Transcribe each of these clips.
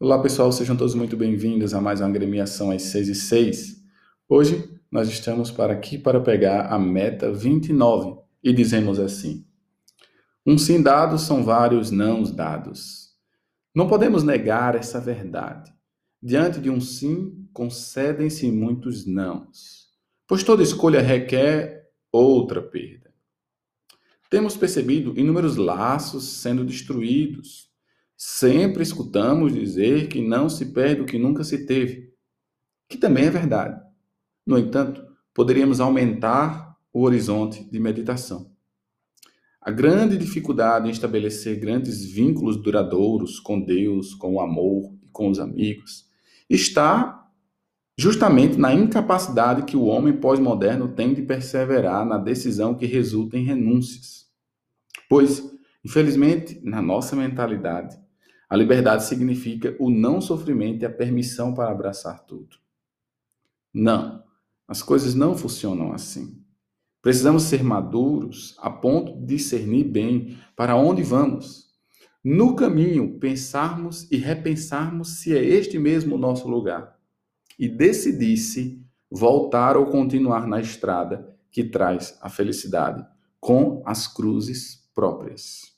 Olá pessoal, sejam todos muito bem-vindos a mais uma agremiação às 6 e 6. Hoje nós estamos para aqui para pegar a meta 29 e dizemos assim: Um sim dado são vários nãos dados. Não podemos negar essa verdade. Diante de um sim, concedem-se muitos nãos, pois toda escolha requer outra perda. Temos percebido inúmeros laços sendo destruídos Sempre escutamos dizer que não se perde o que nunca se teve, que também é verdade. No entanto, poderíamos aumentar o horizonte de meditação. A grande dificuldade em estabelecer grandes vínculos duradouros com Deus, com o amor e com os amigos está justamente na incapacidade que o homem pós-moderno tem de perseverar na decisão que resulta em renúncias. Pois, infelizmente, na nossa mentalidade, a liberdade significa o não sofrimento e a permissão para abraçar tudo. Não, as coisas não funcionam assim. Precisamos ser maduros a ponto de discernir bem para onde vamos. No caminho, pensarmos e repensarmos se é este mesmo o nosso lugar. E decidir-se voltar ou continuar na estrada que traz a felicidade, com as cruzes próprias.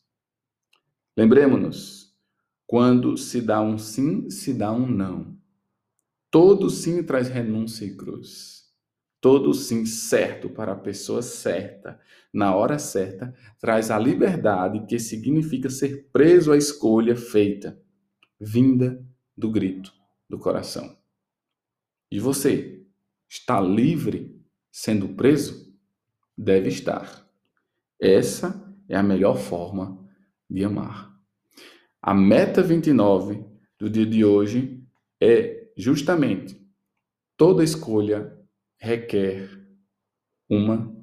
Lembremos-nos, quando se dá um sim, se dá um não. Todo sim traz renúncia e cruz. Todo sim certo para a pessoa certa, na hora certa, traz a liberdade que significa ser preso à escolha feita, vinda do grito do coração. E você está livre sendo preso? Deve estar. Essa é a melhor forma de amar. A meta 29 do dia de hoje é justamente toda escolha requer uma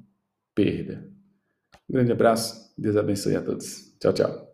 perda. Um grande abraço, Deus abençoe a todos. Tchau, tchau.